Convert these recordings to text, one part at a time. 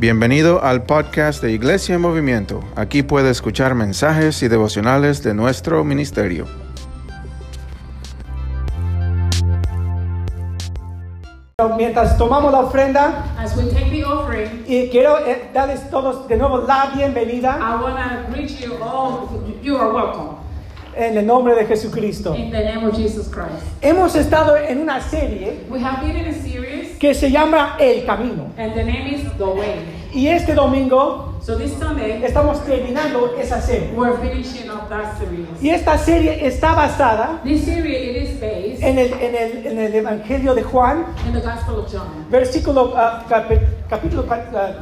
Bienvenido al podcast de Iglesia en Movimiento. Aquí puede escuchar mensajes y devocionales de nuestro ministerio. Mientras tomamos la ofrenda, As we take the offering, y quiero eh, darles todos de nuevo la bienvenida I want to greet you all. You are welcome en el nombre de Jesucristo. in the name of Jesus Christ. Hemos estado en una serie We have been in a series, que se llama El Camino. and the name is The Way. Y este domingo So this Sunday, estamos terminando esa serie. we're finishing up that series. Y esta serie está basada This series it is based en el, en el, en el Evangelio de Juan, in the Gospel of John, versículo, ah, capítulo ah,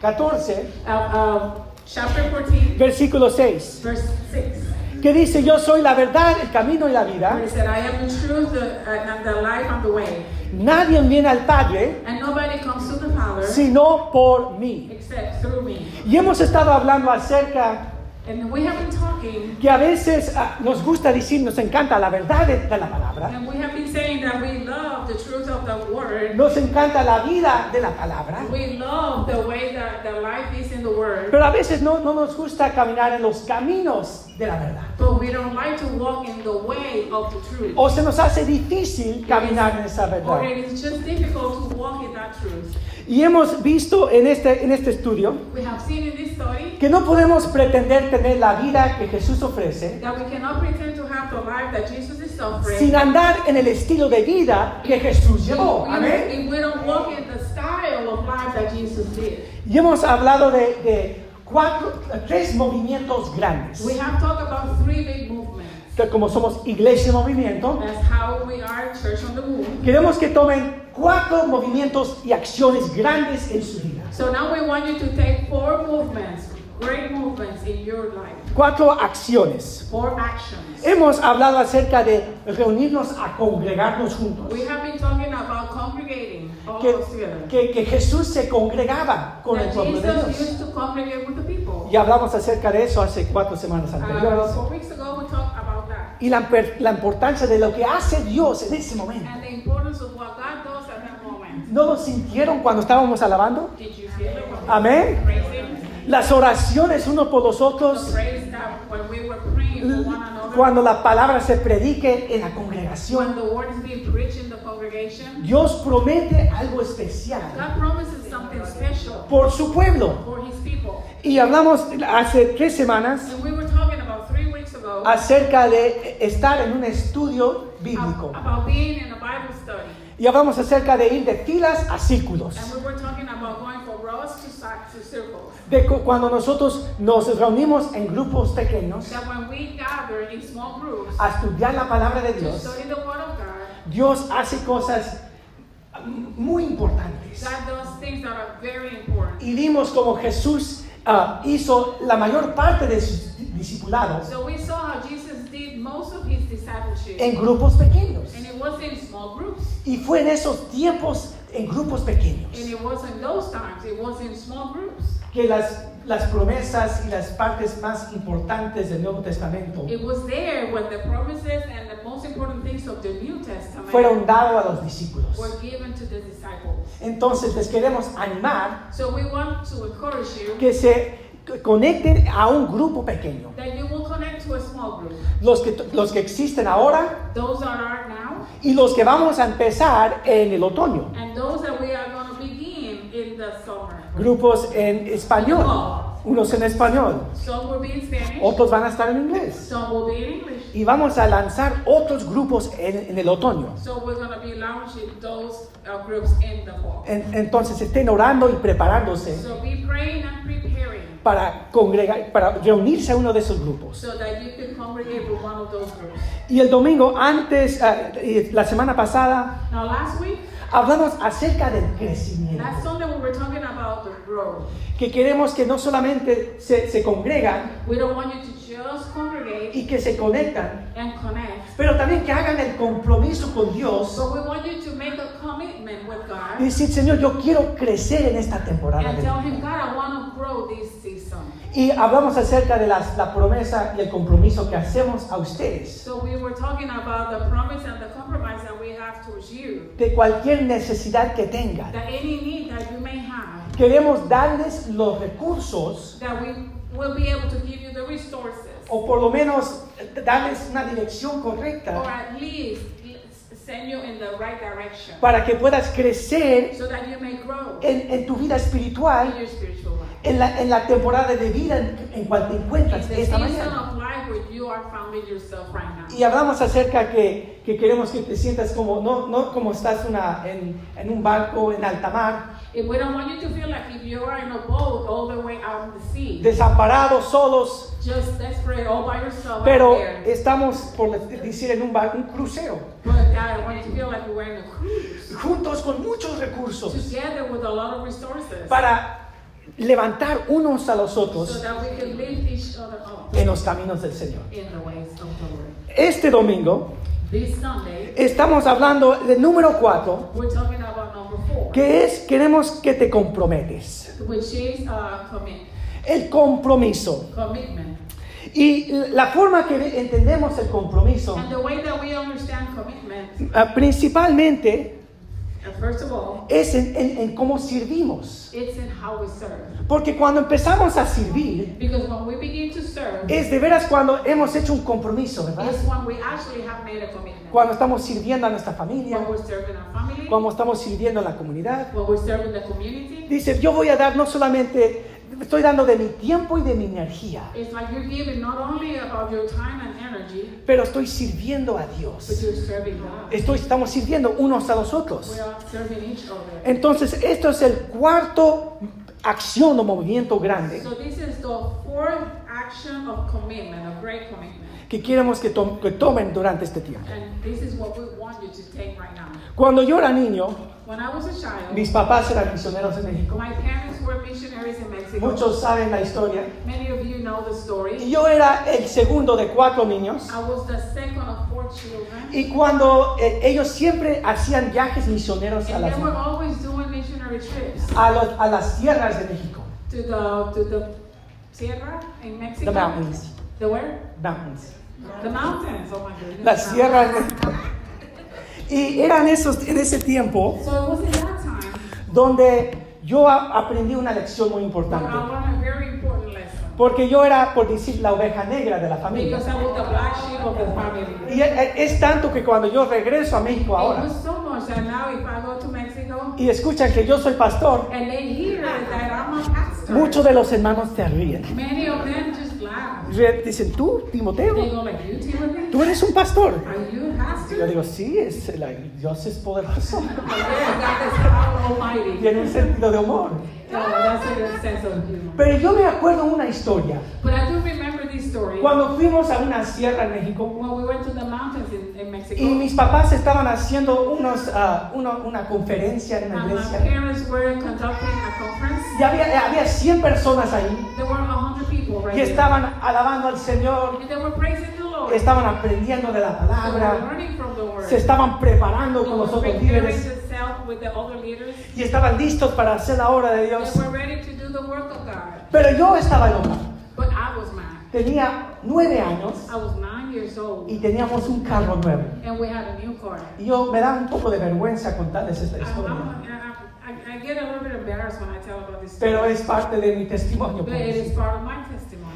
14, uh, uh, chapter 14, versículo 6, verse 6. Que dice, yo soy la verdad, el camino y la vida. it said, "I am the truth, the, uh, and the life, and the way, Nadie viene al Padre and nobody comes to the Father sino por mí. except through me." Y hemos estado hablando acerca And we have been talking que a veces ah, nos gusta decir, nos encanta la verdad de, de la palabra, And we have been saying that we love the truth of the word. nos encanta la vida de la palabra, We love the way that the life is in the word. pero a veces no, no nos gusta caminar en los caminos de la verdad. But we don't like to walk in the way of the truth. O se nos hace difícil caminar en esa Or verdad. it is just difficult to walk in that truth. Y hemos visto en este, en este estudio We have seen in this study que no podemos pretender tener la vida que Jesús ofrece that we cannot pretend to have the life that Jesus is offering. sin andar en el estilo de vida que Jesús llevó. Amén. If we don't walk in the style of life that Jesus did. Y hemos hablado de, de cuatro, tres movimientos grandes. We have talked about three big movements. Que como somos iglesia en movimiento, That's how we are church on the move. queremos que tomen cuatro movimientos y acciones grandes en su vida. So now we want you to take four movements, great movements in your life, Cuatro acciones. four actions. Hemos hablado acerca de reunirnos a congregarnos juntos. We have been talking about congregating all Que, of us together. que- que Jesús se congregaba con el That pueblo de Jesus Dios. used to congregate with the people. Y hablamos acerca de eso hace cuatro semanas Uh, anteriores. four weeks ago we talked about that. Y la, importancia de lo que hace Dios en ese momento. And the importance of what God does at that moment. ¿No lo sintieron cuando estábamos alabando? Did you feel Amén. Las oraciones uno por los otros. Cuando la palabra se predique en la congregación. the word is being preached in the congregation. Dios promete algo especial God promises something special por su pueblo. Y hablamos hace tres semanas And we were talking about three weeks ago acerca de estar en un estudio bíblico. ab- about being in a Bible study. Y hablamos acerca de ir de filas a círculos. De cu- cuando nosotros nos reunimos en grupos pequeños a estudiar la palabra de Dios, Dios hace cosas muy importantes. Y vimos como Jesús ah, hizo la mayor parte de su discipulado So we saw how Jesus did most of his discipleship. en grupos pequeños. Y fue en esos tiempos en grupos pequeños And it was in those times, it was in small groups. que las, las promesas y las partes más importantes del Nuevo Testamento It was there when the promises and the most important things of the New Testament fueron dados a los discípulos. were given to the disciples. Entonces les queremos animar So we want to encourage you que se conecten a un grupo pequeño. that you will connect to a small group. Los que, los que existen ahora Those that are now y los que vamos a empezar en el otoño. and those that we are going to begin in the summer. Grupos en español, unos en español, Some will be in Spanish, otros van a estar en inglés. some will be in English. Y vamos a lanzar otros grupos en, en el otoño. So we're going to be launching those uh, groups in the fall. En- entonces estén orando y preparándose So para congregar, para reunirse a uno de esos grupos. so that you can congregate with one of those groups. Y el domingo antes, ah, la semana pasada, Now last week, hablamos acerca del crecimiento. last Sunday we were talking about the growth. Que queremos que no solamente se, se congregan We don't want you to just congregate y que se conectan, and connect, pero también que hagan el compromiso con Dios but we want you to make a y decir, Señor, yo quiero crecer en esta temporada. and de tell mi Him, vida". God, I want to grow this season. Y hablamos acerca de las- la promesa y el compromiso que hacemos a ustedes. So we were talking about the promise and the compromise that we have towards you. De cualquier necesidad que tengan. Queremos darles los recursos that we will be able to give you the resources, o por lo menos darles una dirección correcta or at least send you in the right direction, para que puedas crecer so that you may grow en, en tu vida in espiritual your spiritual life. en la, en la temporada de vida en, en cual te encuentras esta mañana. right. Y hablamos acerca que, que queremos que te sientas como, no, no como estás una, en, en un barco en alta mar, Desamparados, solos. Just desperate, all by yourself, Pero out there. estamos, por decir, en un, un crucero. Juntos con muchos recursos. With a lot of para levantar unos a los otros en los caminos del Señor. In the ways of the Lord. Este domingo estamos hablando del número 4 que es queremos que te comprometes. which is uh, commit, El compromiso. commitment. Y la forma que entendemos el compromiso, And the way that we understand commitment, ah, principalmente, all, es en, en- en cómo servimos. it's in how we serve. Porque cuando empezamos a servir, Because when we begin to serve, es de veras cuando hemos hecho un compromiso, ¿verdad? it's when we actually have made a commitment. Cuando estamos sirviendo a nuestra familia, When we're serving our family, cuando estamos sirviendo a la comunidad. Dice, yo voy a dar no solamente, estoy dando de mi tiempo y de mi energía, it's like you're giving not only of your time and energy, pero estoy sirviendo a but Dios. you're serving God. Estoy, estamos sirviendo unos a los otros. We are serving each other. Entonces, esto es el cuarto acción o movimiento grande So this is the fourth action of commitment, a great commitment. que queremos que, to- que tomen durante este tiempo. And this is what we want you to take right now. Cuando yo era niño, When I was a child, mis papás eran misioneros en México. my parents were missionaries in Mexico. Muchos saben la historia. Many of you know the Y story. yo era el segundo de cuatro niños. I was the second of four children. Y cuando eh, ellos siempre hacían viajes misioneros a las, they were always doing missionary trips a los- a las tierras de México. to the to the sierra in Mexico. The mountains. The where? Mountains. The mountains. Oh my goodness. Las sierras de Y eran esos, en ese tiempo So donde yo aprendí una lección muy importante. Porque yo era, por decir, la oveja negra de la familia. Y es tanto que cuando yo regreso a México ahora y escuchan que yo soy pastor, muchos de los hermanos se ríen. Dicen, tú, Timoteo, tú eres un pastor. Yo digo, sí, es, la- Dios es poderoso. Almighty. Tiene un sentido de humor. Pero yo me acuerdo una historia. But I do remember this story Cuando fuimos a una sierra en México when we went to the mountains in, in Mexico. y mis papás estaban haciendo unos, ah, uno- una conferencia en my iglesia. parents were conducting a conference. Y había, había 100 personas ahí There were 100 people right y estaban alabando al Señor, estaban aprendiendo de la palabra, se estaban preparando con los otros líderes y estaban listos para hacer la obra de Dios. They were ready to do the work of God. Pero yo estaba loca. Tenía nueve años y teníamos un carro nuevo. Y yo me da un poco de vergüenza contarles esta historia. Pero es parte de mi testimonio. But por it eso. is part of my testimony.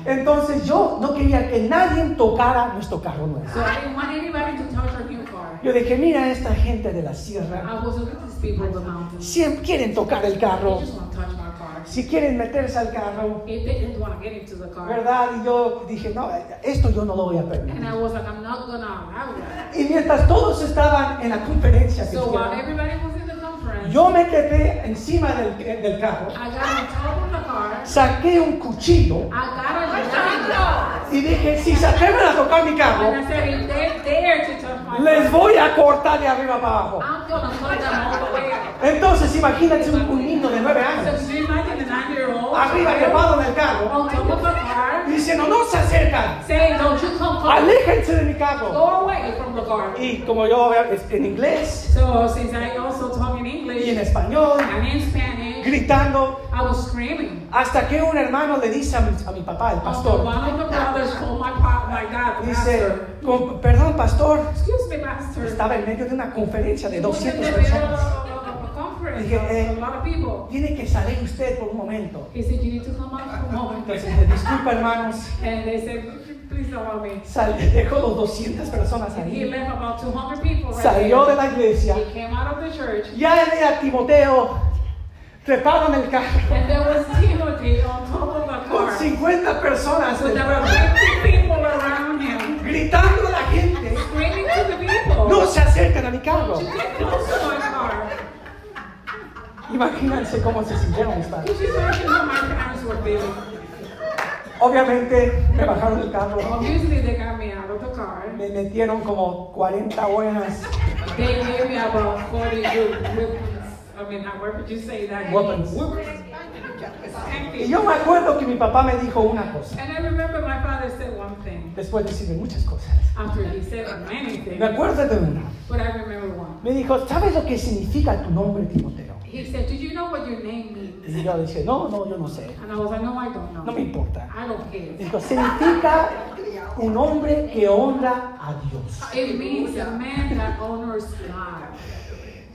Entonces yo no quería que nadie tocara nuestro carro nuevo. So I didn't want anybody to touch our new car. Yo dije, mira esta gente de la sierra. I was looking at these people in the mountains. Siempre quieren tocar el They carro. just want to touch my car. Si quieren meterse al carro. If they didn't want to get into the car. ¿Verdad? Y yo dije, no, esto yo no lo voy a And permitir. I was like, I'm not going to allow that. Y mientras todos estaban en la conferencia So while tuvieron, everybody yo me quedé encima del, del carro, I got on top of the car. saqué un cuchillo Y dije, si se atreven a tocar mi carro, les voy a cortar de arriba para abajo. Entonces imagínate un, un niño de nueve años, arriba trepado en el carro, diciendo, no se acercan, aléjense de mi carro. Y como yo en inglés. Y en español, and in Spanish, gritando, I was screaming. hasta que un hermano le dice a mi, a mi papá, el pastor, dice, "Con- perdón pastor, excuse me, pastor. estaba en medio de una conferencia de He was in 200 the middle personas. a dije, a, eh, a tiene que salir usted por un momento. He said, you need to come out for a moment. Entonces, le disculpa hermanos. Sal- dejó los 200 personas ahí. left about 200 people right Salió de la iglesia. He came out of the church. Ya era Timoteo trepado en el carro And there was Timothy on top of con car. 50 personas were detrás, 50 people around him. gritando a la gente, Screaming to the people. no se acercan a mi carro. Imagínense cómo se sintieron mis padres. Obviamente me bajaron del carro, Obviously, they got me out of the car. me metieron como 40 buenas They gave me about 40 good weapons. I mean, however would you say that? Weapons. Thank Y yo me acuerdo que mi papá me dijo una cosa, And I remember my father said one thing después de decirme muchas cosas. after he said many Me things, acuerdo de una. but I remember one. Me dijo, ¿sabes lo que significa tu nombre, Timoteo? He said, Do you know what your name Y yo dije, no, no, yo no sé. And I was like, No, I don't know. No me importa. I don't care. Dijo, significa un hombre que honra a Dios. It means a man that honors God.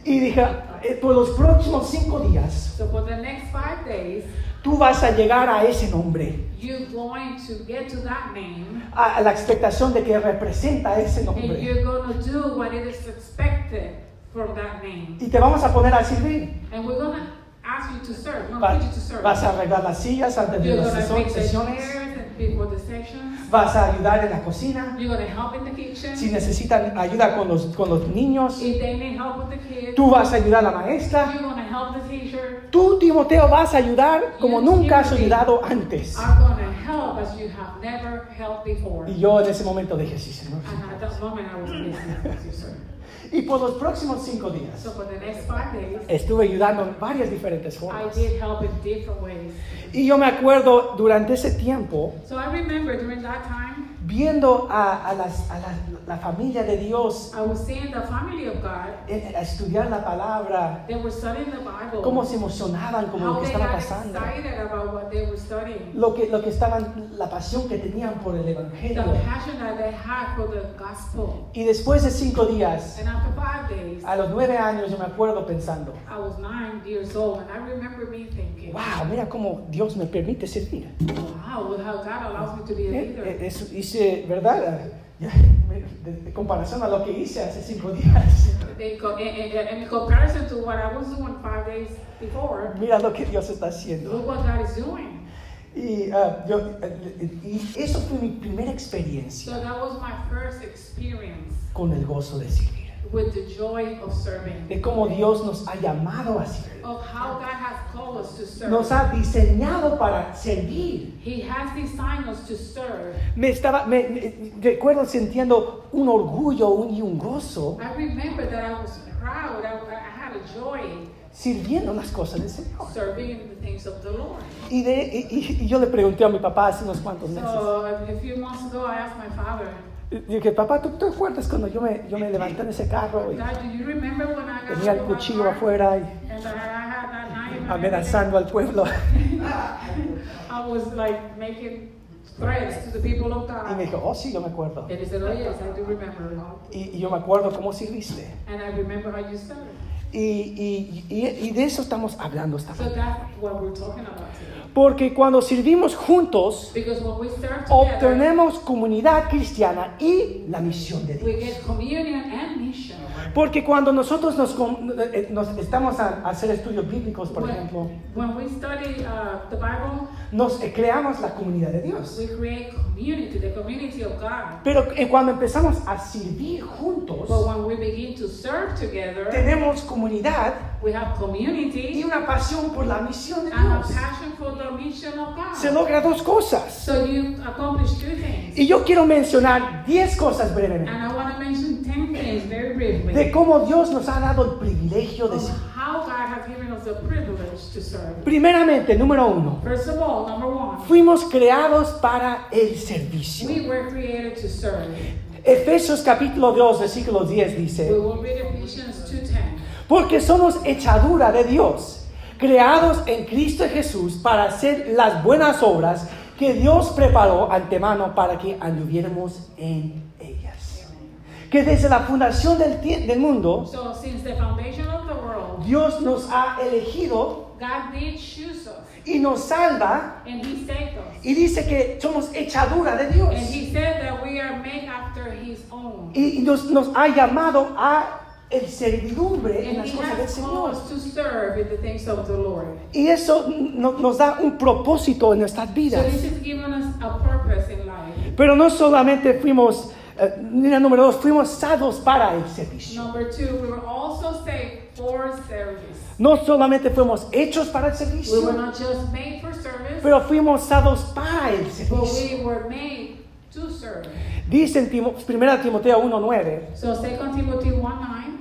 Y dije, "Eh, por los próximos cinco días, So for the next five days, tú vas a llegar a ese nombre, you're going to get to that name a, la expectación de que representa ese and nombre. you're going to do what it is expected from that name. Y te vamos a poner a servir. And we're going to ask you to serve. We're Va- you to serve. vas a arreglar las sillas antes de You're las sesiones. Vas a ayudar en la cocina. Si necesitan ayuda con los, con los niños, tú vas a ayudar a la maestra. Tú, Timoteo, vas a ayudar como nunca has ayudado antes. Y yo en ese momento dije, sí, Señor. I. Y por los próximos cinco días So for the next five days, estuve ayudando en varias diferentes I formas. did help in different ways. Y yo me acuerdo durante ese tiempo So I remember during that time, viendo a, a las- a la, la familia de Dios I was seeing the family of God. eh, a estudiar la palabra, They were studying the Bible. cómo se emocionaban con lo que estaba pasando, excited about what they were studying. lo que, lo que estaban, la pasión que tenían por el The Evangelio. passion that they had for the gospel. Y después de cinco días, And after five days, a los nueve años, yo me acuerdo pensando, I was nine years old, and I remember me thinking, wow, mira cómo Dios me permite servir. wow, how God allows me to be a Eh, leader. eh, eso hice, ¿verdad? Comparación a lo que hice hace cinco días. In, co- in, in, in comparison to what I was doing five days before, Mira lo que Dios está haciendo. look what God is doing. Y, ah, yo, eh, y eso fue mi primera experiencia So that was my first experience con el gozo de servir. With the joy of serving, De cómo Dios nos ha llamado a servir. of how God has called us to serve. Nos ha diseñado para servir. He has designed us to serve. Me estaba, me, me- recuerdo sintiendo un orgullo un- y un gozo I remember that I was proud. I, I had a joy sirviendo las cosas del Señor. serving in the things of the Lord. Y, de, y, yo le pregunté a mi papá hace unos cuantos meses. So a few months ago, Dije, papá, ¿tú te acuerdas cuando yo me, yo me levanté en ese carro y tenía el cuchillo afuera y amenazando al pueblo? hand? I was like making threats to the people of Y me dijo, oh, sí, yo me acuerdo. And he said, oh yes, I do remember. Y, y yo me acuerdo cómo sirviste. And I remember how you served. Y, y, y, y de eso estamos hablando esta mañana. Porque cuando servimos juntos, when obtenemos comunidad cristiana y la misión de Dios. Porque cuando nosotros nos, com- eh, nos estamos a, hacer estudios bíblicos, por ejemplo, When, when we study uh, the Bible, nos eh, creamos la comunidad de Dios. we create community, the community of God. Pero eh, cuando empezamos a servir But juntos, when we begin to serve together, tenemos comunidad we have y community una pasión por la misión de and a Dios. passion for the mission of Se God. logra dos cosas. So you accomplish two things. Y yo quiero mencionar 10 cosas brevemente And I want to mention 10 things very briefly de cómo Dios nos ha dado el privilegio de of servir. how God has given us the privilege to serve. Primeramente, número uno, First of all, number one, fuimos creados para el servicio. we were created to serve. Efesios capítulo 2, versículo 10 We dice, will read Ephesians 2.10. porque somos hechadura de Dios, creados en Cristo Jesús para hacer las buenas obras que Dios preparó antemano para que anduviéramos en ellas. Que desde la fundación del, mundo, So since the foundation of the world, Dios nos ha elegido God did choose us, y nos salva and He saved us. y dice que somos hechadura de Dios. And He said that we are made after His own. Y nos, nos ha llamado a el servidumbre en las cosas del Señor. us to serve in the things of the Lord. Y eso no- nos da un propósito en nuestras So vidas. this is giving us a purpose in life. Pero no solamente fuimos, mira, número dos, fuimos salvos para el servicio. Number two, we were also saved for service. No solamente fuimos hechos para el We were servicio, not just made for service, pero fuimos salvos para el but servicio. we were made to serve. Dice en Timo- 1 Timoteo 1.9, So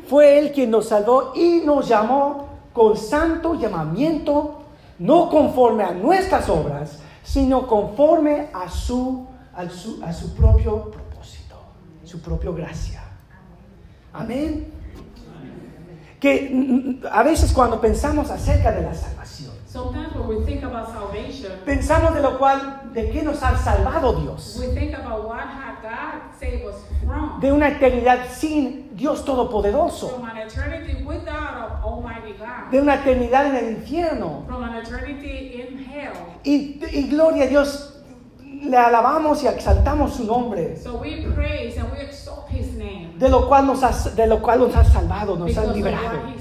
2 Timothy 1 9. fue Él quien nos salvó y nos llamó con santo llamamiento, no conforme a nuestras obras, sino conforme a su, a su, a su propio propósito, su propia gracia. Amén. Que a veces cuando pensamos acerca de la salvación, Sometimes when we think about salvation, pensamos de lo cual, de qué nos ha salvado Dios. we think about what had God saved us from. De una eternidad sin Dios Todopoderoso. From an eternity without Almighty God. De una eternidad en el infierno. From an eternity in hell. Y, y gloria a Dios, le alabamos y exaltamos su nombre, So we praise and we exalt His name. de lo cual nos ha, de lo cual nos ha salvado, nos Because ha of liberado. from,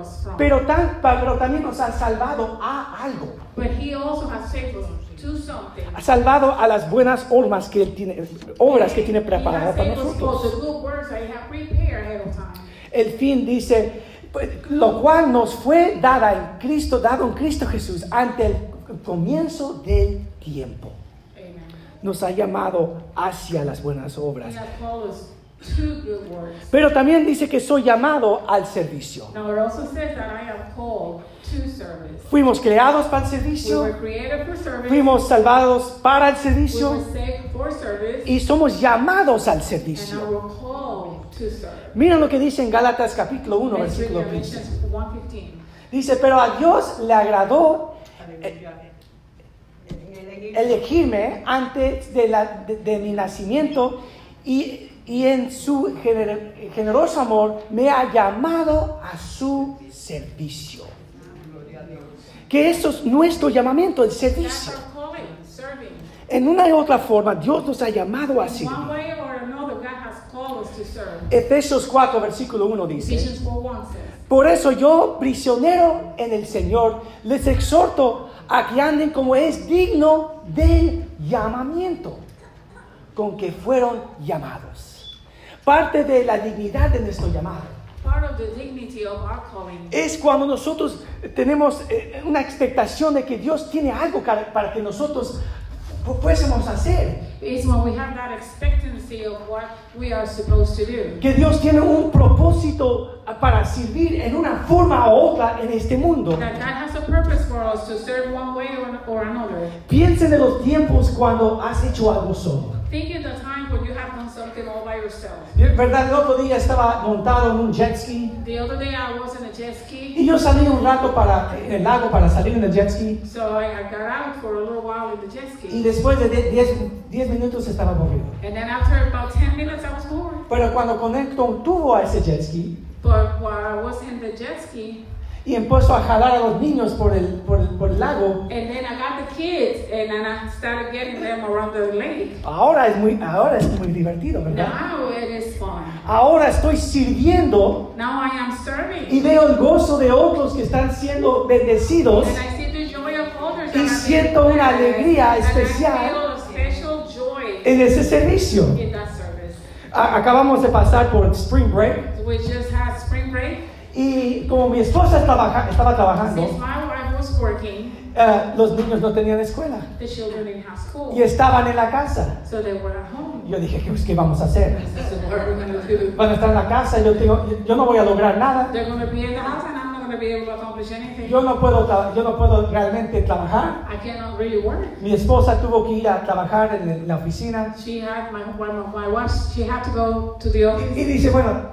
us from. Pero, tan, pero también nos ha salvado a algo. But He also has saved us to something. Ha salvado a las buenas obras que Él tiene, obras que tiene preparadas has para nosotros. has. El fin dice, pues, lo cual nos fue dada en Cristo, dado en Cristo Jesús ante el comienzo del tiempo. Nos ha llamado hacia las buenas obras. Pero también dice que soy llamado al servicio. Fuimos creados para el servicio, fuimos salvados para el servicio y somos llamados al servicio. Miren lo que dice en Gálatas capítulo 1, Let's read versículo 15. Galatians 1:15. Dice, pero a Dios le agradó eh, elegirme antes de, la- de- de mi nacimiento y, y en su gener- generoso amor me ha llamado a su servicio. Que eso es nuestro llamamiento, el servicio. En una u otra forma, Dios nos ha llamado a In servir. one way or another, God has called us to serve. Efesios 4, versículo 1 dice, Ephesians 4:1 says, por eso yo, prisionero en el Señor, les exhorto a que anden como es digno del llamamiento con que fueron llamados. Parte de la dignidad de nuestro llamado part of the dignity of our calling es cuando nosotros tenemos eh, una expectación de que Dios tiene algo para que nosotros fuésemos a hacer. is when we have that expectancy of what we are supposed to do. Que Dios tiene un propósito para servir en una forma u otra en este mundo. That God has a purpose for us to serve one way or, or another. Piensen de los tiempos cuando has hecho algo solo. Think in the time when you have done something all by yourself. ¿Verdad? El otro día estaba montado en un jet ski The other day I was in a jet ski, y yo salí un rato para, en el lago para salir en el jet ski so I, I got out for a little while in the jet y ski. después de 10 minutos estaba aburrido. And then after about 10 minutes I was bored. Pero cuando conecto un tubo a ese jet ski But while I was in the jet ski, y empiezo a jalar a los niños por el, por el, por el lago, and then I got the kids, and then I started getting them around the lake. ahora es muy, ahora es muy divertido, ¿verdad? Now it is fun. Ahora estoy sirviendo Now I am y serving. veo el gozo de otros que están siendo bendecidos And I see the joy of others. Y siento una alegría especial. En ese servicio. in that. A- acabamos de pasar por Spring Break We just had spring break. Y como mi esposa estaba, estaba trabajando, working, eh, los niños no tenían escuela the children didn't have school. y estaban en la casa. So they were at home. Yo dije, ¿qué, qué vamos a hacer? So what are we going to do? Van a estar en la casa, yo, tengo, yo, no voy a lograr nada. Yo no puedo, yo no puedo realmente trabajar. I cannot really work. Mi esposa tuvo que ir a trabajar en la oficina She had, my, my, my wife, she had to go to the office. y dice, bueno,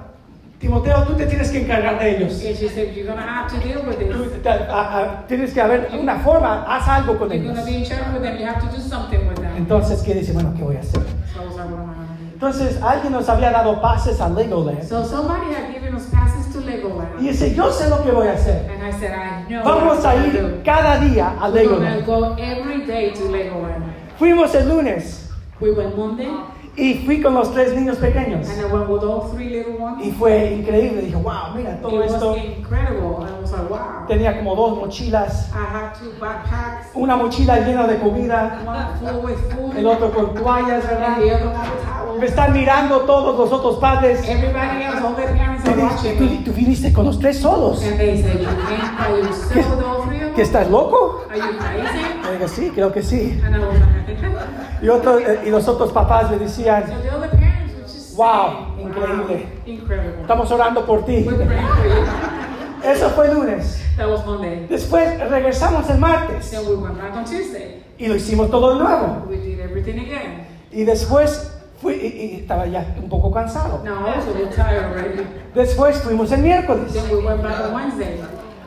Timoteo, tú te tienes que encargar de ellos. And she said, you're going to have to deal with Tú this. te- a- a- tienes que haber una forma, haz algo con You're ellos. going to be in charge with them. You have to do something with them. Entonces, ¿qué dice? Bueno, ¿qué voy a hacer? So I was like, what am I going to do? Entonces, alguien nos había dado pases a Legoland So somebody had given us passes to Legoland. Y dice, yo sé lo que voy a hacer. And I said, I know Vamos a I'm ir do. cada día a We're gonna Legoland. go every day to Legoland. Fuimos el lunes We went Monday, y fui con los tres niños pequeños. and I went with all three little ones. Y fue increíble. Dije, wow, mira It todo was esto. incredible. I was like, wow. Tenía como dos mochilas. I had two backpacks, Una mochila llena de comida, one full with food, el otro con toallas, ¿verdad? and the other one with. Me están mirando todos los otros padres. Everybody else, all parents Tú, are di- watching tú- viniste con los tres solos. And they said, you came by yourself with all three of ¿Que them? estás loco? Are you crazy? Le digo, sí, creo que sí. And I was like, I think I Y, otro- eh, y los otros papás le decían, Wow, increíble. incredible. estamos orando por ti. Eso fue el lunes. Después regresamos el martes Then we went back on Tuesday. y lo hicimos todo de nuevo. We did everything again. Y después fui y, y estaba ya un poco cansado. Después fuimos el miércoles.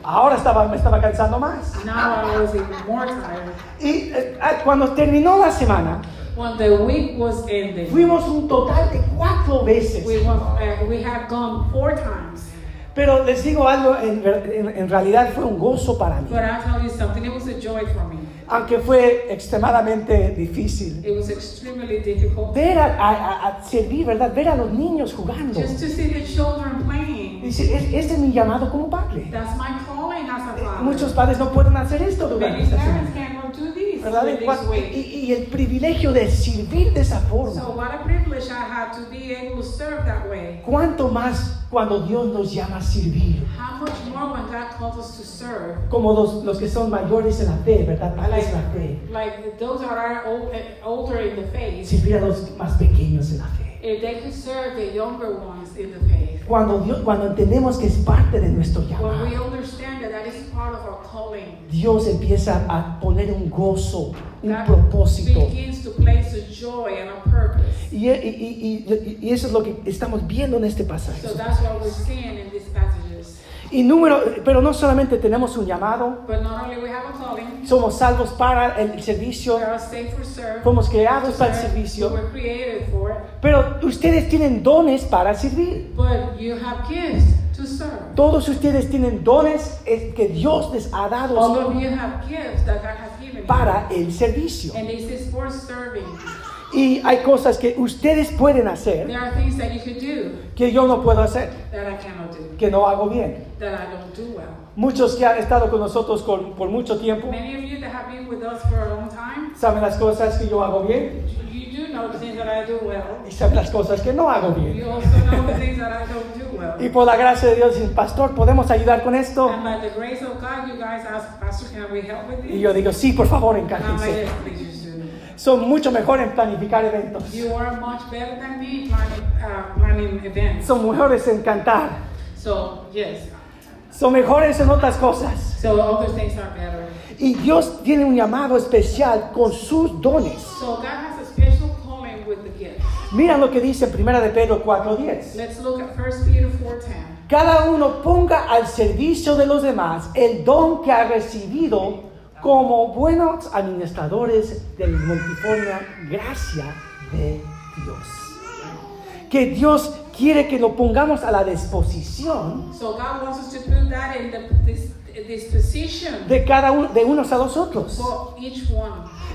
Ahora estaba, me estaba cansando más. Now I was even more tired. Y eh, ah, cuando terminó la semana, When the week was ending, fuimos un total de cuatro veces. we, went, uh, we had gone four times. Pero les digo algo, en, ver- en- en realidad fue un gozo para mí. But I'll tell you something, it was a joy for me. Aunque fue extremadamente difícil. It was extremely difficult. Ver a, a- a servir, ¿verdad? Ver a los niños jugando. Just to see the children playing. Dice, "Es- este es mi llamado como padre. That's my calling as a father. Muchos padres no pueden hacer esto Many parents can't Y, el privilegio de servir de esa So forma. what a privilege I had to be able to serve that way. ¿Cuánto más cuando Dios nos llama a servir? How much more when God calls us to serve? Como los, los que son mayores en la fe, ¿verdad? Padres en la fe. Like those that are old, older in the faith, Servir a los más pequeños en la fe. if they could serve the younger ones in the faith. Cuando, Dios, cuando entendemos que es parte de nuestro When we Dios empieza a poner un gozo, un propósito. begins to place a joy and a purpose. Y, y- y- y- eso es lo que estamos viendo en este pasaje. So that's what we're seeing in these passages. Y número, pero no solamente tenemos un llamado, But not only we have a calling, somos salvos para el servicio, fuimos creados para el servicio, We were created for it. pero ustedes tienen dones para servir. To serve. Todos ustedes tienen dones que Dios les ha dado All of you have gifts that God has given you. para el servicio. And this is for serving. Y hay cosas que ustedes pueden hacer There are things that you could do que yo no puedo hacer, that I cannot do, que no hago bien. that I don't do well. Muchos que han estado con nosotros con- por mucho tiempo Many of you that have been with us for a long time, saben las cosas que yo hago bien you y saben las cosas que no hago bien. Y por la gracia de Dios, dicen, pastor, ¿podemos ayudar con esto? Y yo digo, sí, por favor, like, encárguense. Son mucho mejor en planificar eventos. You are much better than me planning, uh, planning events. Son mejores en cantar. So, yes. Son mejores en otras cosas. So, other things are better. Y Dios tiene un llamado especial con sus dones. So, God has Mira lo que dice en 1 de Pedro 4:10. Let's look at 1 Peter 4.10. Cada uno ponga al servicio de los demás el don que ha recibido como buenos administradores de la multiforme gracia de Dios. Que Dios quiere que lo pongamos a la disposición So, God wants us to put that in the, this, this position de cada uno de unos a los otros.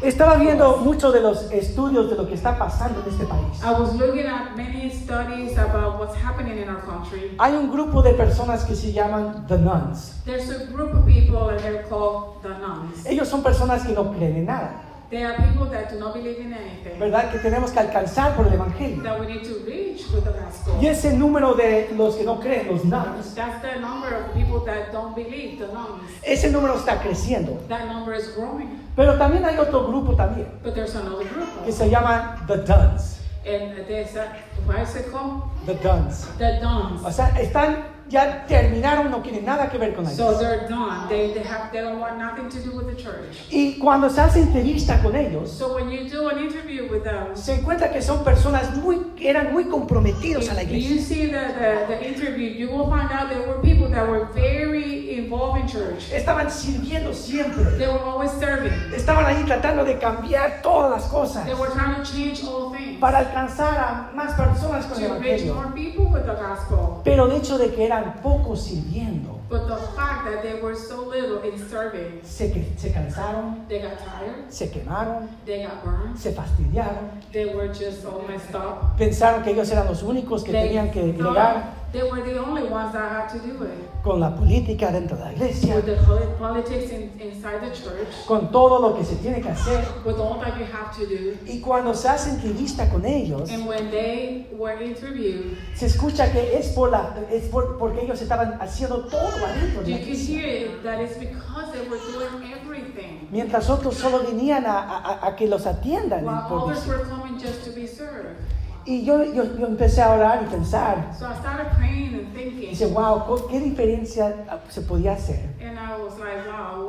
Estaba viendo muchos de los estudios de lo que está pasando en este país. I was looking at many studies about what's happening in our country. Hay un grupo de personas que se llaman the nuns. There's a group of people and they're called the nuns. Ellos son personas que no creen en nada, They are people that do not believe in anything. ¿verdad? Que tenemos que alcanzar por el evangelio. That we need to reach with the gospel. Y ese número de los que no creen, los nuns, That's the number of people that don't believe, the nuns. ese número está creciendo. That number is growing. Pero también hay otro grupo también But there's another group. que se llaman the duns. And there's a, what is it called? The duns. The nuns. O sea, están ya terminaron, no quieren nada que ver con la So they're done. They, they have they don't want nothing to do with the church. Y cuando se hace entrevista con ellos, So when you do an interview with them, se encuentra que son personas muy, eran muy comprometidos a la iglesia. you see the, the, the interview, you will find out there were people that were very involved in church. Estaban sirviendo siempre. They were always serving. Estaban ahí tratando de cambiar todas las cosas They were trying to change all things para alcanzar a más personas con el Evangelio. Pero el hecho de que eran pocos sirviendo, But the fact that they were so little in serving, se, que- se cansaron, they got tired, se quemaron, they got burned, se fastidiaron, they were just all messed up. pensaron que ellos eran los únicos que They tenían que bregar they were the only ones that had to do it. con la política dentro de la iglesia, With the poli- politics in, inside the church, con todo lo que se tiene que hacer. with all that you have to do. Y cuando se hace entrevista con ellos, And when they were interviewed, se escucha que es, por la, es por- porque ellos estaban haciendo todo adentro you could that it's because they were doing everything. Mientras otros solo venían a, a- a que los atiendan. While others were coming just to be served. Y yo, yo, yo empecé a orar y pensar, So I started praying and thinking, dice, wow, ¿qué diferencia ah, se podía hacer? and I was like, wow,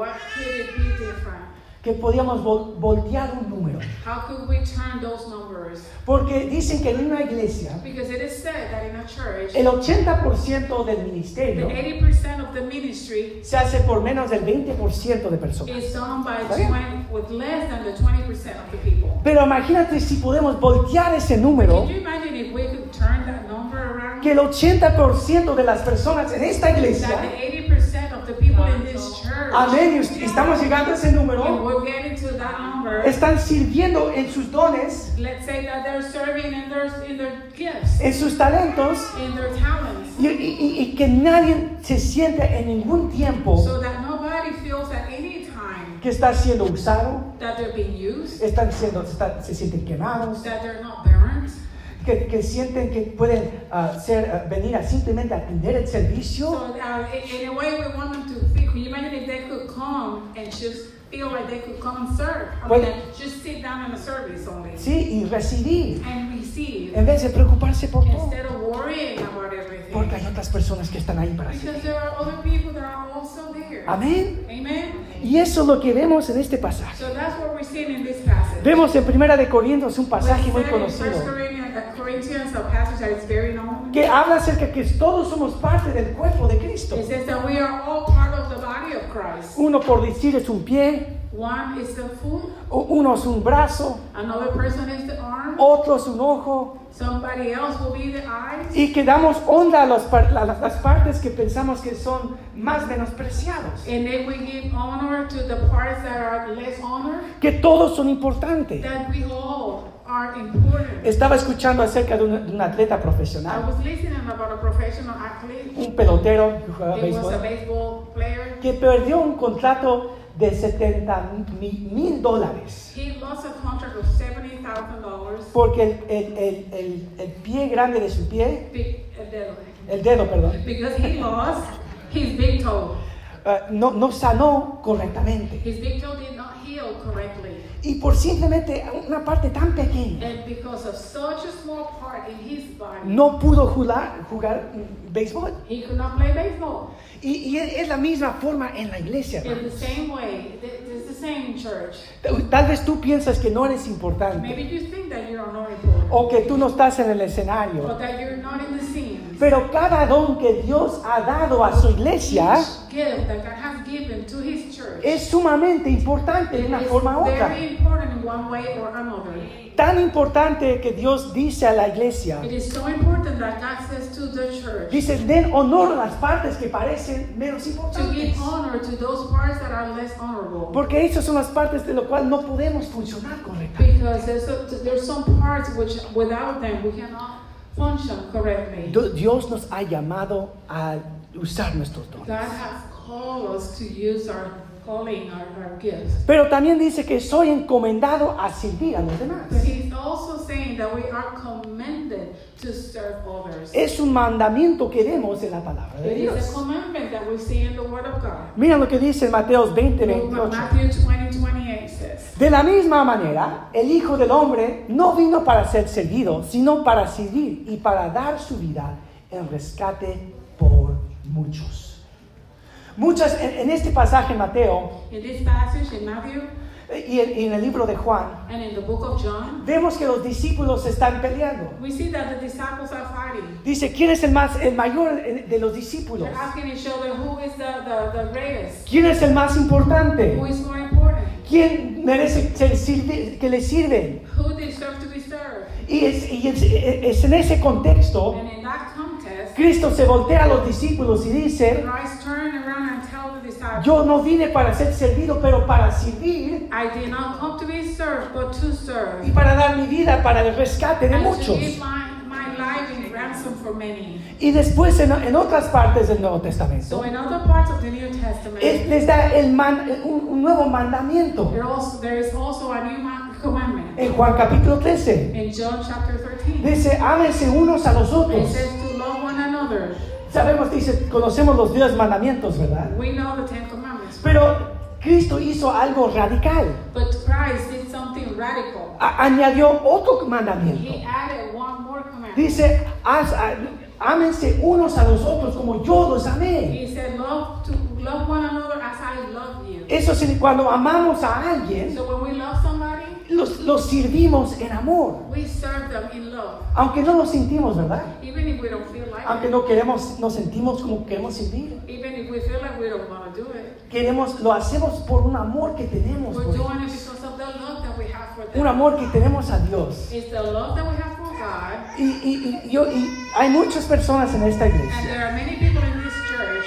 Que podíamos vol- voltear un número. How could we turn those numbers? Porque dicen que en una iglesia, Because it is said that in a church, el 80% del the ministerio 80% of the ministry se hace por menos del 20% de personas. is done by Está bien. 20, with less than the 20% of the people. Pero imagínate si podemos voltear ese número, Can you imagine if we could turn that number around? que el 80% de las personas en esta iglesia, amén, y estamos llegando a ese número, están sirviendo en sus dones, let's say that they're serving in their, in their gifts, en sus talentos, in their talents, y, y- y- que nadie se siente en ningún tiempo so that nobody feels at any time que está siendo usado, that they're being used, están siendo, está- se sienten quemados, that they're not que, que sienten que pueden ah, ser, ah, venir a simplemente atender el servicio. So uh, in, in a way, we want them to you imagine if they could come and just feel like they could come and serve? I mean, and just sit down in the service only Sí, y recibir, and receive en vez de preocuparse por todo. instead of worrying about everything. Porque hay otras personas que están ahí para Because there are other people that are also there. Amén. Amen. Y eso es lo que vemos en este pasaje. So that's what we're seeing in this passage. Vemos en Primera de Corintios un pasaje muy conocido 1 Corinthians, a passage that is very known. que habla acerca que todos somos parte del cuerpo de Cristo. It says that we are all part of the body of Christ. Uno por decir es un pie, One is the foot, uno es un brazo, another person is the arm, otro es un ojo, somebody else will be the eyes. y que damos honra a las, par- a las- las partes que pensamos que son más menospreciados. And then we give honor to the parts that are less honored, Que todos son importantes. that we all are important. Estaba escuchando acerca de un, de un atleta I profesional, was listening about a professional athlete. un pelotero que jugaba He was a béisbol, baseball player. que perdió un contrato de 70 mi- mil dólares. He lost a contract of $70,000. Porque el, el- el- el- pie grande de su pie, uh, dedo. el dedo, perdón, Because he lost his big toe. Eh, no, no sanó correctamente. His toe did not heal correctly. Y por simplemente una parte tan pequeña, And because of such a small part in his body, no pudo jugar, jugar béisbol. he could not play baseball. Y, y es la misma forma en la iglesia. In the same way, it's the same church. Tal vez tú piensas que no eres importante Maybe you think that you are not important, o que tú no estás en el or escenario. that you're not in the scene. Pero cada don que Dios ha dado a su iglesia Each gift that God has given to His church es sumamente importante de una is forma u otra. Tan importante que Dios dice a la iglesia, It is so important that God says to the church dice, den honor a las partes que parecen menos importantes. Porque esas son las partes de lo cual no podemos funcionar correctamente. Function correctly. Dios nos ha llamado a usar nuestros God dones. has called us to use our Pero también dice que soy encomendado a servir a los demás. But He's also saying that we are commended to serve others. Es un mandamiento que vemos en la palabra de Dios. Mira lo que dice en Mateos 20, 28. Matthew 20, 28 says, De la misma manera, el Hijo del Hombre no vino para ser servido, sino para servir y para dar su vida en rescate por muchos. Muchas, en, en este pasaje, Mateo, In this passage in Matthew, Y en, y en el libro de Juan, And in the book of John, vemos que los discípulos están peleando. we see that the disciples are fighting. Dice, ¿quién es el, más, el mayor de los discípulos? They're asking each other who is the, the, the greatest, ¿Quién es el más importante? who is more important, ¿Quién merece ser sirve- que le sirven? who deserves to be served. Y es, y es- es en ese contexto, And in that context, Cristo se voltea a los discípulos y dice, yo no vine para ser servido, pero para servir I did not come to be served, but to serve. y para dar mi vida para el rescate de and muchos. Y después en, en otras partes del Nuevo Testamento, So in other parts of the New Testament, les da el man- un, un nuevo mandamiento. there, also, there is also a new ma- commandment. En Juan capítulo 13, In John chapter 13, dice, ámense unos a los otros. Sabemos, dice, conocemos los diez mandamientos, ¿verdad? We know the Ten Commandments. Pero Cristo hizo algo radical. But Christ did something radical. A- añadió otro mandamiento. He added one more commandment. Dice, "Haz- ámense unos a los otros como yo los amé. He said, love to love one another as I love you. Eso significa cuando amamos a alguien, So when we love los, en amor. we serve them in love. Aunque no lo sentimos, ¿verdad? Even if we don't feel like Aunque it. no queremos, nos sentimos como queremos servir. Even if we feel like we don't want to do it. Queremos, lo hacemos por un amor que tenemos. We're por doing it because of the love that we have for Un amor que tenemos a Dios. It's the love that we have for God. Y, y- y yo, y hay muchas personas en esta And iglesia there are many people in this church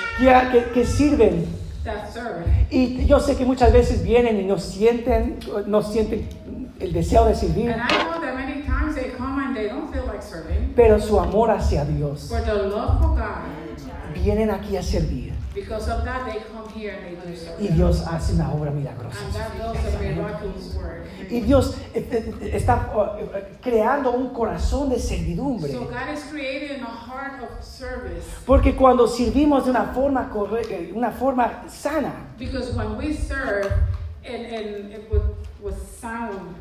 que, que, que sirven. that serve. Y yo sé que muchas veces vienen y no sienten, no sienten el deseo de servir, And I know that many times they come and they don't feel like serving. pero su amor hacia Dios. For the love for God, Vienen aquí a servir because of that they come here and they do serve. y Dios hace una obra milagrosa. And that does a miraculous work. Y Dios eh, eh, está eh, creando un corazón de servidumbre. So God is creating a heart of service. Porque cuando servimos de una forma correcta, una forma sana, Because when we serve and, and it with, with sound,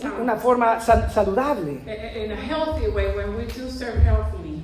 sound una forma saludable, in a healthy way, when we do serve healthily,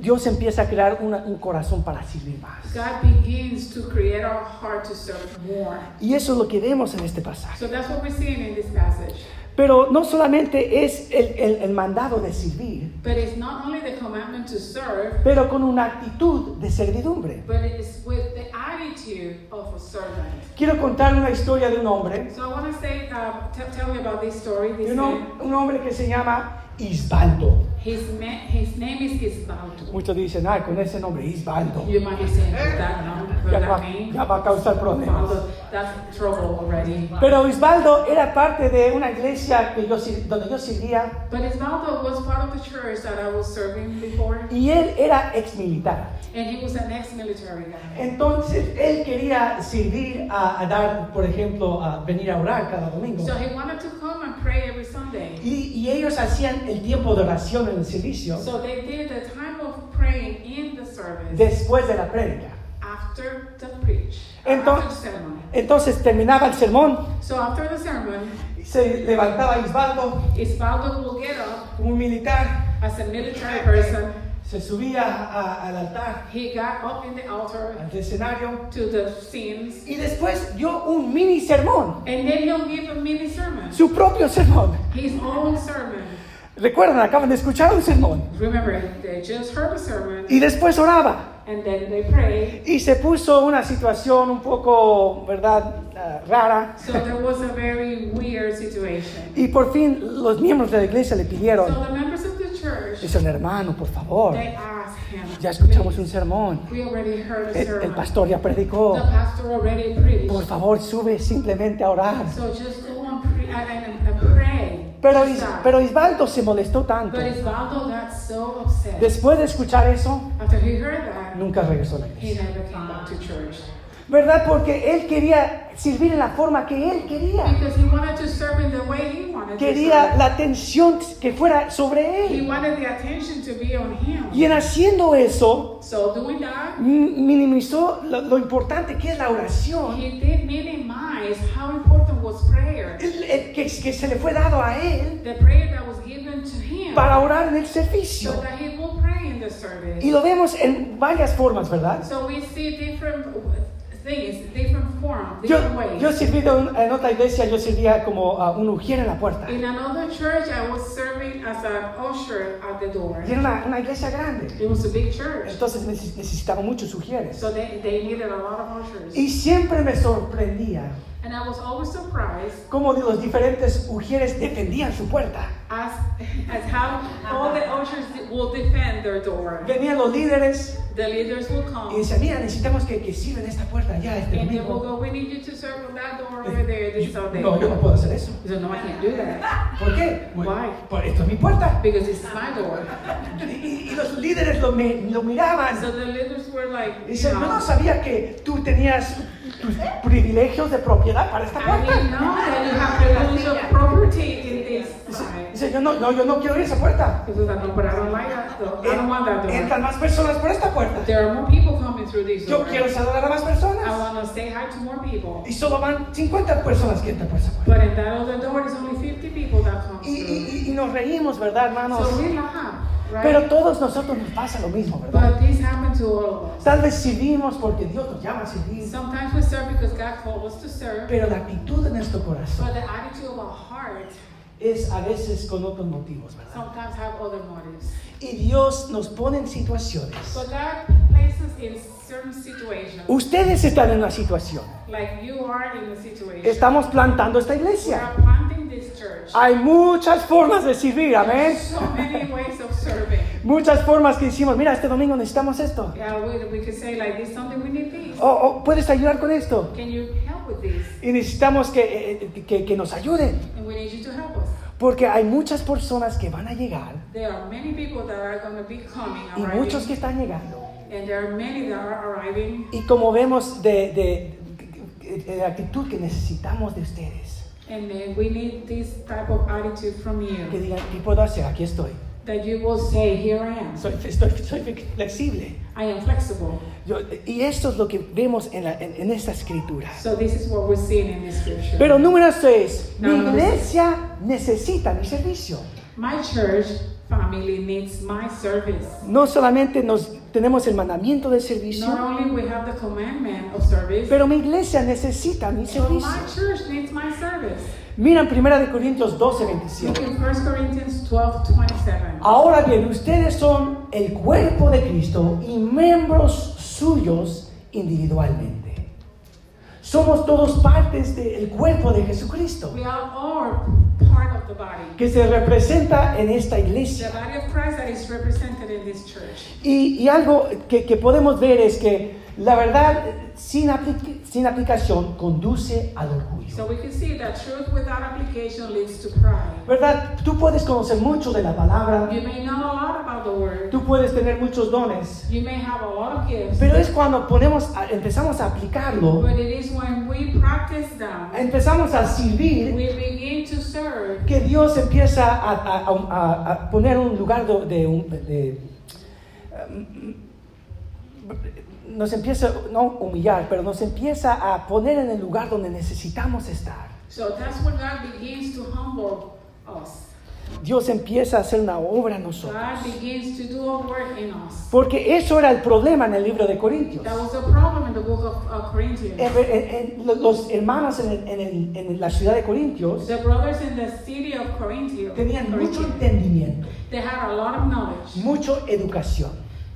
Dios empieza a crear una- un corazón para servir más. God begins to create our heart to serve more. Y eso es lo que vemos en este pasaje. So that's what we're seeing in this passage. Pero no solamente es el, el- el mandado de servir, But it's not only the commandment to serve, pero con una actitud de servidumbre. but it's with the attitude of a servant. Quiero contar una historia de un hombre, So I want to say, uh, t- tell you about this story. de This un, man, un hombre que se llama Isbaldo. his, name is Isbaldo. Muchos dicen, ay, con ese nombre, Isbaldo. You might "Is that Ya that va, name. ya va a causar problemas. That's trouble already. Pero Isbaldo era parte de una iglesia que yo, donde yo servía But Isbaldo was part of the church that I was serving before, y él era ex militar. and he was an ex-military guy. Entonces él quería servir a, a dar, por ejemplo, a venir a orar cada domingo. So he wanted to come and pray every Sunday. Y, y ellos hacían el tiempo de oración en el servicio So they did the time of praying in the service después de la prédica. after the preach, Entonces- after the sermon. Entonces terminaba el sermón, So after the sermon, se levantaba Isbaldo Isbaldo will get up un militar, as a military person. se subía a- al altar, He got up in the altar al escenario to the scenes, y después dio un mini sermón, and then he'll give a mini sermon, su propio sermón. his own sermon. Recuerdan, acaban de escuchar un sermón Remember, they just heard a sermon, y después oraba. and then they prayed. Y se puso una situación un poco, ¿verdad?, ah, rara. So there was a very weird situation. Y por fin los miembros de la iglesia le So pidieron, the members of the church, dicen, hermano, por favor, they asked him, ya escuchamos un "Please, sermón. We already heard a El, el sermon. pastor ya predicó. The pastor already preached. Por favor, sube simplemente a orar. So just go and, and, and. Pero, Is- pero Isbaldo se molestó tanto. But Isbaldo got so upset. Después de escuchar eso, After he heard that, nunca regresó a la iglesia. ¿Verdad? Porque él quería servir en la forma que él quería. Because he wanted to serve in the way he wanted Quería la atención que fuera sobre He él. wanted the attention to be on him. Y en haciendo eso, So that, minimizó lo, lo importante que es la oración. he did minimize how important was prayer. el- el que, que se le fue dado a él The prayer that was given to him. para orar en el So servicio. that he will pray in the service. Y lo vemos en varias formas, ¿verdad? So we see Yo, yo he servido en, otra iglesia, yo servía como ah, un ujier en la puerta. In another church, I was serving as an usher at the door. Y era una, una iglesia grande. It was a big church, Entonces neces- necesitaba muchos ujieres. so they, they needed a lot of ushers. Y siempre me sorprendía And I was always surprised cómo los diferentes ujieres defendían su puerta. as, as how all the ushers will defend their door. Venían los líderes The leaders will y come decían, mira, necesitamos que, que sirven esta puerta ya este and they will domingo. go, we need you to serve on that door over there this Sunday. No, yo no puedo hacer eso. Said, no, I can't do that ¿Por qué? Why? Por esto es mi puerta. because this is my door. Y, y- y los líderes lo, mi- lo miraban. So the leaders were like, Y dicen, know, no sabía que tú tenías privilegios de propiedad para esta I puerta. you have privilege of property in this side. Dice, yo no, no, yo no quiero ir a esa puerta. He was like, no, but I don't like that door. I don't want that door. Entran más personas por esta puerta. There are more people coming through this Yo door. quiero saludar a más I personas. want to say hi to more people. Y solo van 50 personas que entran por esa puerta. But in that other door, only 50 people that come Y, through. y- y- y nos reímos, ¿verdad, hermanos? So we laugh, right? Pero todos nosotros nos pasa lo mismo, ¿verdad? but this happened to all of us. Tal vez servimos porque Dios nos llama a servir. Sometimes we serve because God called us to serve, Pero la actitud de nuestro corazón but the attitude of our heart es a veces con otros motivos, ¿verdad? sometimes have other motives. Y Dios nos pone en situaciones. But God places in certain situations, Ustedes están en una situación. like you are in a situation. Estamos plantando esta We iglesia. are planting this church. Hay muchas formas de servir, amén. So many ways of serving. Muchas formas que decimos, mira, este domingo necesitamos esto. Yeah, we, we could say like this Sunday we need this. O, o, puedes ayudar con esto. Can you help with this? Y necesitamos que, eh, que, que nos ayuden. And we need you to help us. Porque hay muchas personas que van a llegar There are many people that are going to be coming, y muchos que arriving, están llegando. and there are many that are arriving. Y como vemos de, de, de- de actitud que necesitamos de ustedes. And then we need this type of attitude from Que you. digan, ¿qué puedo hacer? Aquí estoy. That you will say, Here I am. Soy, estoy, soy flexible. I am flexible. Yo- y esto es lo que vemos en, la- en- en esta escritura. So this is what we're seeing in this scripture. Pero número seis, mi Número seis. iglesia necesita mi servicio. My church family needs my service. No solamente nos tenemos el mandamiento del Not servicio, only we have the commandment of service, pero mi iglesia necesita mi servicio. my church needs my service. Miran 1 de Corintios 12, Look 27. in 1 Corinthians 12, 27. Ahora bien, ustedes son el cuerpo de Cristo y miembros suyos individualmente. Somos todos partes del cuerpo de Jesucristo, We are all of the body. que se representa en esta The iglesia. body of Christ that is represented in this church. Y, y algo que, que podemos ver es que la verdad sin, sin aplicación conduce al orgullo. So we can see that truth without application leads to pride. ¿Verdad? Tú puedes conocer mucho de la palabra, You may know a lot about the word. tú puedes tener muchos dones, You may have a lot of gifts. pero es cuando ponemos, a- empezamos a aplicarlo, But it is when we practice them, empezamos a servir, we begin to serve, que Dios empieza a, a- a- poner un lugar de, de- de- nos empieza, no humillar, pero nos empieza a poner en el lugar donde necesitamos estar. So that's when God begins to humble us. Dios empieza a hacer una obra en nosotros. God begins to do a work in us. Porque eso era el problema en el libro de Corintios. That was the problem in the book of Corinthians. En- en- en- los hermanos en, la ciudad de Corintios The brothers in the city of Corinthia, tenían mucho entendimiento, they had a lot of knowledge, mucha educación.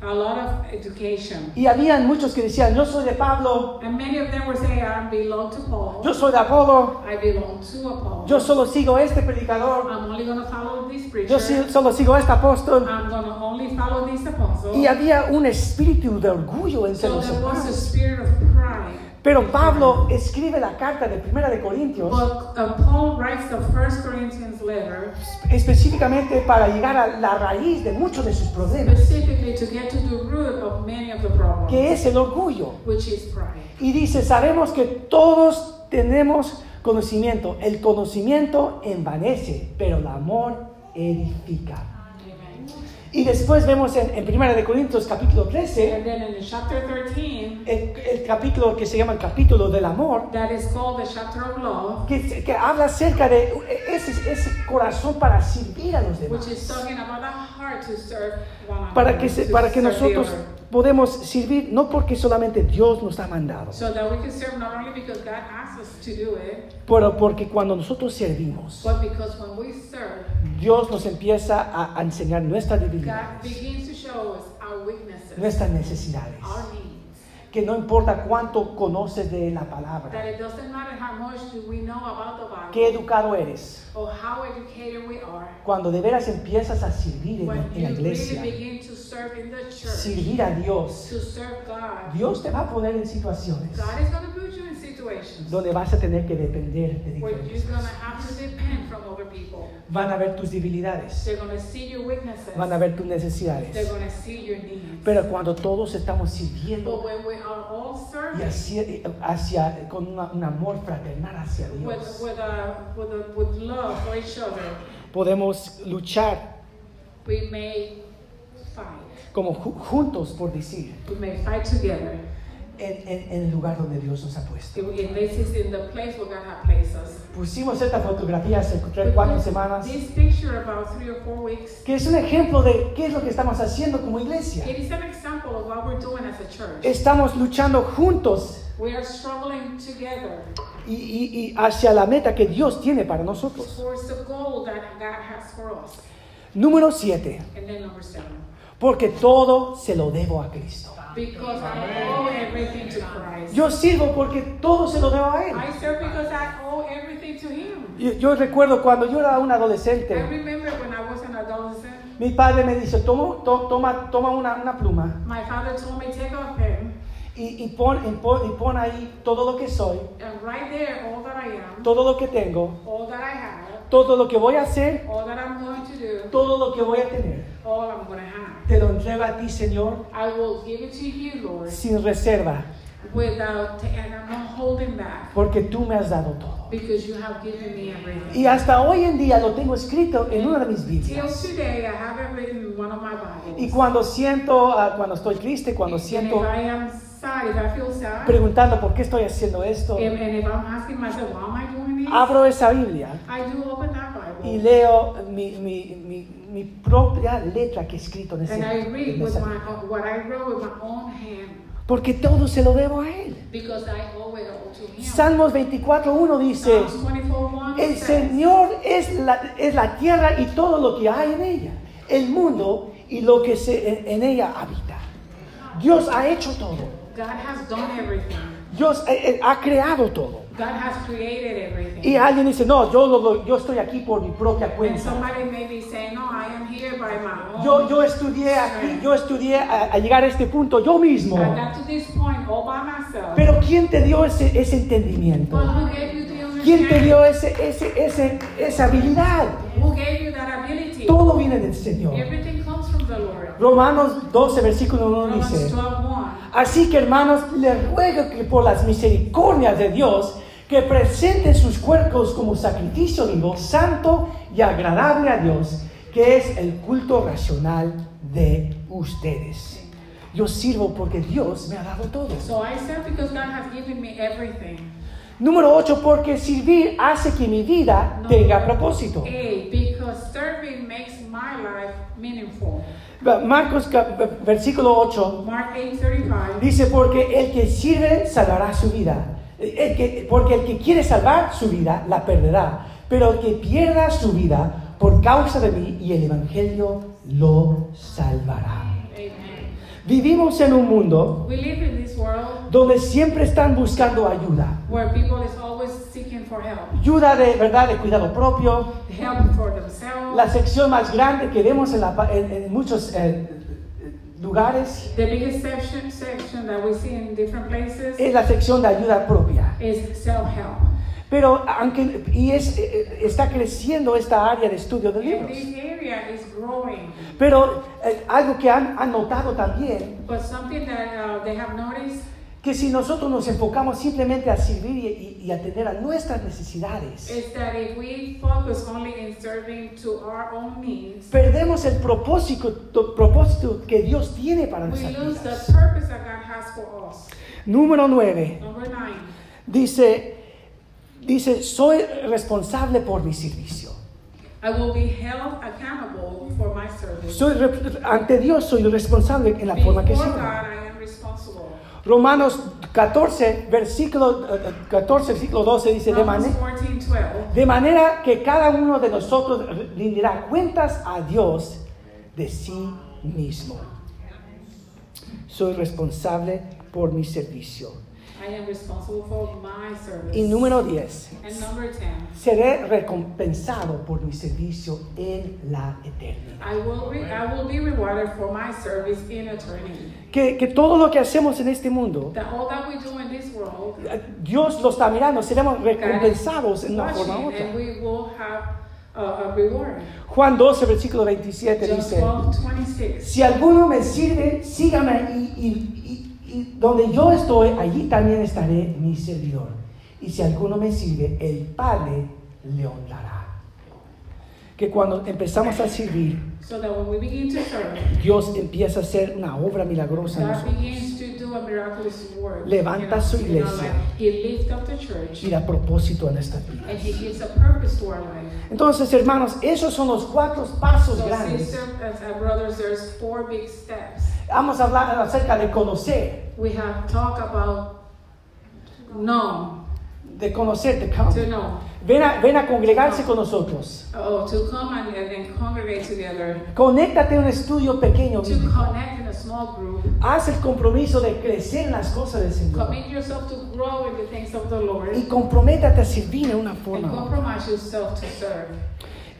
A lot of education. Y habían muchos que decían, yo soy de Pablo, And many of them were saying, I belong to Paul. yo soy de Apolo, I belong to Apollo. yo solo sigo este predicador, I'm only to follow this preacher. yo solo sigo este apóstol. I'm to only follow this apostle. Y había un espíritu de orgullo entre so los there was a spirit of pride. Pero Pablo escribe la carta de Primera de Corintios But uh, Paul writes the First Corinthians letter específicamente para llegar a la raíz de muchos de sus problemas, specifically to get to the root of many of the problems, que es el orgullo. which is pride. Y dice, sabemos que todos tenemos conocimiento. El conocimiento envanece, pero el amor edifica. Y después vemos en, en 1 de Corintios capítulo 13, And then in chapter 13, el, el capítulo que se llama el capítulo del amor, that is called the chapter of love, que, que habla acerca de ese, ese corazón para servir a los which demás. is talking about the heart to serve one. Para que, se- para que nosotros. Podemos servir, no porque solamente Dios nos ha mandado, So that we can serve not only because God asks us to do it, pero porque cuando nosotros servimos, but because when we serve, Dios nos empieza a, enseñar nuestras God debilidades, begins to show us our weaknesses, nuestras necesidades. our needs. Que no importa cuánto conoces de la palabra, That it doesn't matter how much do we know about the Bible qué educado eres, or how educated we are. cuando de veras empiezas a servir en, en la you really iglesia, begin to serve in the church, servir a Dios, to serve God, Dios te va a poner en situaciones God is donde vas a tener que depender de diferentes. Van a ver tus debilidades, van a ver tus necesidades. Pero cuando todos estamos sirviendo y hacia, hacia- con una- un amor fraternal hacia with, Dios, with, a, with, a, with love for each other, podemos luchar we may fight. como ju- juntos, por decir, We may fight together. En, en- en el lugar donde Dios nos ha puesto. Pusimos esta fotografía hace tres, cuatro semanas, This picture about three or four weeks. que es un ejemplo de qué es lo que estamos haciendo como iglesia. It is an example of what we're doing as a church. Estamos luchando juntos We are struggling together y, y- y hacia la meta que Dios tiene para nosotros. Número 7. And then number seven. Porque todo se lo debo a Cristo. Because I owe everything to Christ. Yo sirvo porque todo se lo debo a Él. I serve because I owe everything to Him. Yo, yo recuerdo cuando yo era un I adolescente, remember when I was an adolescent, mi padre me dice, toma, to- toma, toma una, una pluma my father told me, take a pen y, y pon, y, pon, y pon ahí todo lo que soy, and write there all that I am, todo lo que tengo, all that I have, todo lo que voy a hacer, all that I'm going to do, todo lo que voy a tener. all I'm going to have. Te lo entrego a ti, Señor, I will give it to you, Lord, sin reserva, without, and I'm not holding back porque tú me has dado todo. because you have given me everything. Y hasta hoy en día lo tengo escrito en una de mis Till Biblias. today, I have it written in one of my Y cuando siento, ah, cuando estoy triste, cuando And if siento I am sad, if I feel sad, preguntando por qué estoy haciendo esto, and if I'm asking myself, why am I doing this? Abro esa Biblia I do open that y leo mi, mi, mi, mi propia letra que he escrito en ese And I read en with esa my Biblia. what I wrote with my own hand Porque todo se lo debo a Él. because I owe it all to Him. Salmos 24.1 dice, Psalms 24:1 el Señor es la, es la tierra y todo lo que hay en ella, el mundo y lo que se, en, en ella habita. Dios ha hecho todo. God has done everything. Dios eh, eh, ha creado todo. God has created everything. Y alguien dice, no, yo, lo- yo estoy aquí por mi propia cuenta. Yo, yo estudié aquí, yo estudié a, a llegar a este punto yo mismo. Point. Pero ¿quién te dio ese, ese entendimiento? but who gave you the ¿Quién te dio ese, ese, ese, esa habilidad? Todo viene del Señor. Everything Romanos 12, versículo 1 Romans dice, 12:1. Así que hermanos, les ruego que por las misericordias de Dios, que presenten sus cuerpos como sacrificio vivo, santo y agradable a Dios, que es el culto racional de ustedes. Yo sirvo porque Dios me ha dado todo. So I serve because God has given me everything. Número 8, porque servir hace que mi vida No. tenga propósito. A, because serving makes my life meaningful. Marcos versículo 8 Mark 8:35. dice, porque el que sirve salvará su vida. El que- porque el que quiere salvar su vida la perderá. Pero el que pierda su vida por causa de mí y el Evangelio lo salvará. Amen. Vivimos en un mundo We live in this world donde siempre están buscando ayuda. where people is always for help. Ayuda de verdad, de cuidado propio. Help for themselves. La sección más grande que vemos en, la pa- en- en muchos eh, lugares The biggest section, section that we see in different places es la sección de ayuda propia. is self-help. Pero aunque y es, eh, eh, está creciendo esta área de estudio de libros. Pero eh, algo que han, han notado también, But something that uh, they have noticed que si nosotros nos enfocamos simplemente a servir y, y- y atender a nuestras necesidades, is that if we focus only in serving to our own needs, perdemos el propósito, propósito que Dios tiene para we nuestras lose the vidas. purpose that God has for us. Número 9. Number nine, Dice, dice, soy responsable por mi servicio. I will be held accountable for my service. Soy ante Dios soy responsable en la forma que Before sirvo. God, I am responsible. Romanos 14, versículo eh, 14, versículo 12 dice, de, Romans mane- 14, 12. de manera que cada uno de nosotros rendirá cuentas a Dios de sí mismo. Soy responsable por mi servicio. I am responsible for my service. Y número 10, And number 10, seré recompensado por mi servicio en la eternidad. I will, re- I will be rewarded for my service in eternity. Que, que todo lo que hacemos en este mundo, That all that we do in this world, Dios lo está mirando, seremos recompensados en una forma u otra. and we will have a, a reward. Juan 12, versículo 27 John dice, 12, 26. si alguno me sirve, sígame y, y- y- donde yo estoy, allí también estaré mi servidor. Y si alguno me sirve, el Padre le honrará. Que cuando empezamos a servir, So that when we begin to serve, Dios empieza a hacer una obra milagrosa en nosotros work. Levanta in us, su iglesia. life. He lifts up the church, y da propósito a nuestras and vidas. He gives a purpose to our life. Entonces, hermanos, esos son los cuatro pasos So, grandes. sisters uh, brothers, Vamos a hablar acerca de conocer, We have talked about know, de conocer, de come. to know, Ven a, ven a congregarse con nosotros. oh, to come and, and, congregate together, Conéctate a un estudio pequeño. to connect in a small group. Haz el compromiso de crecer en las cosas del Señor. Commit yourself to grow in the things of the Lord Y comprométate a servir de una forma. u otra. compromise yourself to serve.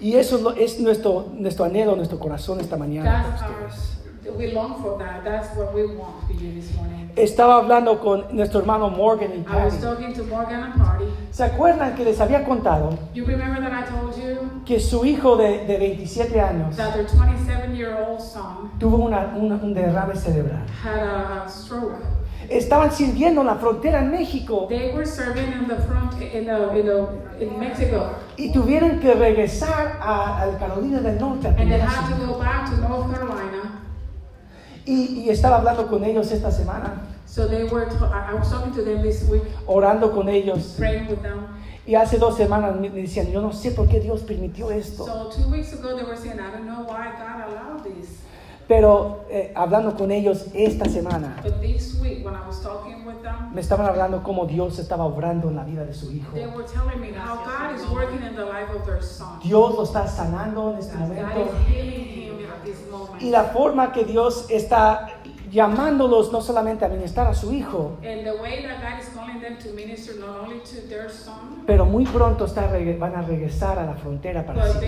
Y eso es, nuestro, nuestro anhelo, nuestro corazón esta mañana. That's. We long for that. That's what we want for you this morning. Estaba hablando con nuestro hermano Morgan y I was Patty. talking to Morgan and Party. ¿Se acuerdan que les había contado You remember that I told you que su hijo de, de 27 años that their 27 year old son tuvo una- una- un derrame cerebral? had a stroke. Estaban sirviendo en la frontera en México They were serving in the front in the, in, the, in Mexico, y tuvieron que regresar a, a Carolina del Norte. a and they had to go back to North Carolina. Y, y estaba hablando con ellos esta semana, So they were. I was talking to them this week, orando con ellos. praying with them. Y hace dos semanas me decían, yo no sé por qué Dios permitió esto. So two weeks ago, they were saying, I don't know why God allowed this. Pero eh, hablando con ellos esta semana, But this week, when I was talking with them, me estaban hablando cómo Dios estaba obrando en la vida de su hijo. they were telling me how God is working in the life of their son. Dios lo está sanando en este God momento. is healing him at this moment. Y la forma que Dios está llamándolos no solamente a ministrar a su hijo, And the way that God is calling them to minister not only to their son, pero muy pronto está van a regresar a la frontera para but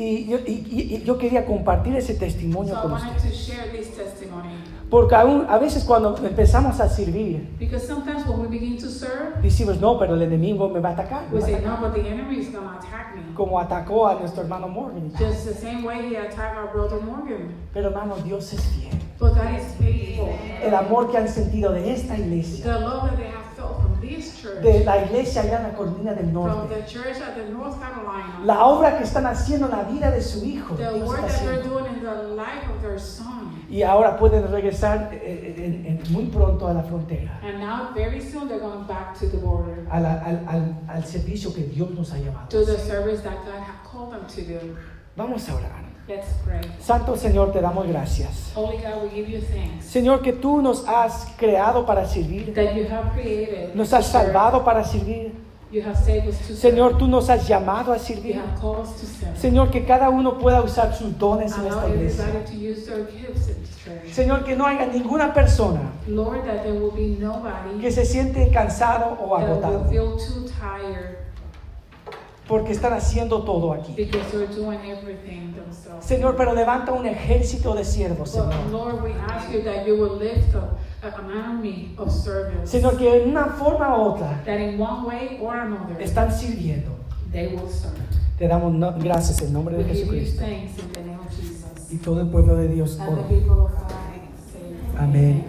Y yo, y- y- yo quería compartir ese testimonio So I con ustedes. to share this testimony. Porque aún, a veces cuando empezamos a servir, Because sometimes when we begin to serve, decimos, no, pero el enemigo me va a atacar. va say, atacar". no, but the enemy is attack me. Como atacó a nuestro hermano Morgan. Just the same way he attacked our brother Morgan. Pero hermano, Dios es fiel. But God is faithful. El amor que han sentido de esta iglesia, The love that they have felt from this church, de la iglesia allá en la Colina del from Norte, the church at the North Carolina, la obra que están haciendo en la vida de su hijo, the Dios work está that they're haciendo. doing in the life of their son. Y ahora pueden regresar eh, en- en- muy pronto a la frontera, And now, very soon, they're going back to the border, a la- al, al- al servicio que Dios nos ha llamado. to the service that God has called them to do. Vamos a orar. Let's pray. Santo Señor, te damos gracias. Holy God, we give you thanks Señor, que tú nos has creado para servir, that you have created. nos has salvado para servir. You have saved us to Señor, tú nos has llamado a You servir. have called us to serve. Señor, que cada uno pueda usar sus dones en esta iglesia. everybody to use their gifts in this church. Señor, que no haya ninguna persona Lord, that there will be nobody que se siente cansado o that will agotado feel too tired porque están haciendo todo aquí. Señor, pero levanta un ejército de siervos, Señor. Señor, que en una forma u otra that in one way or another están sirviendo. they will serve. Te damos gracias en nombre de Jesucristo. Y todo el pueblo de Dios. Ora. Amén.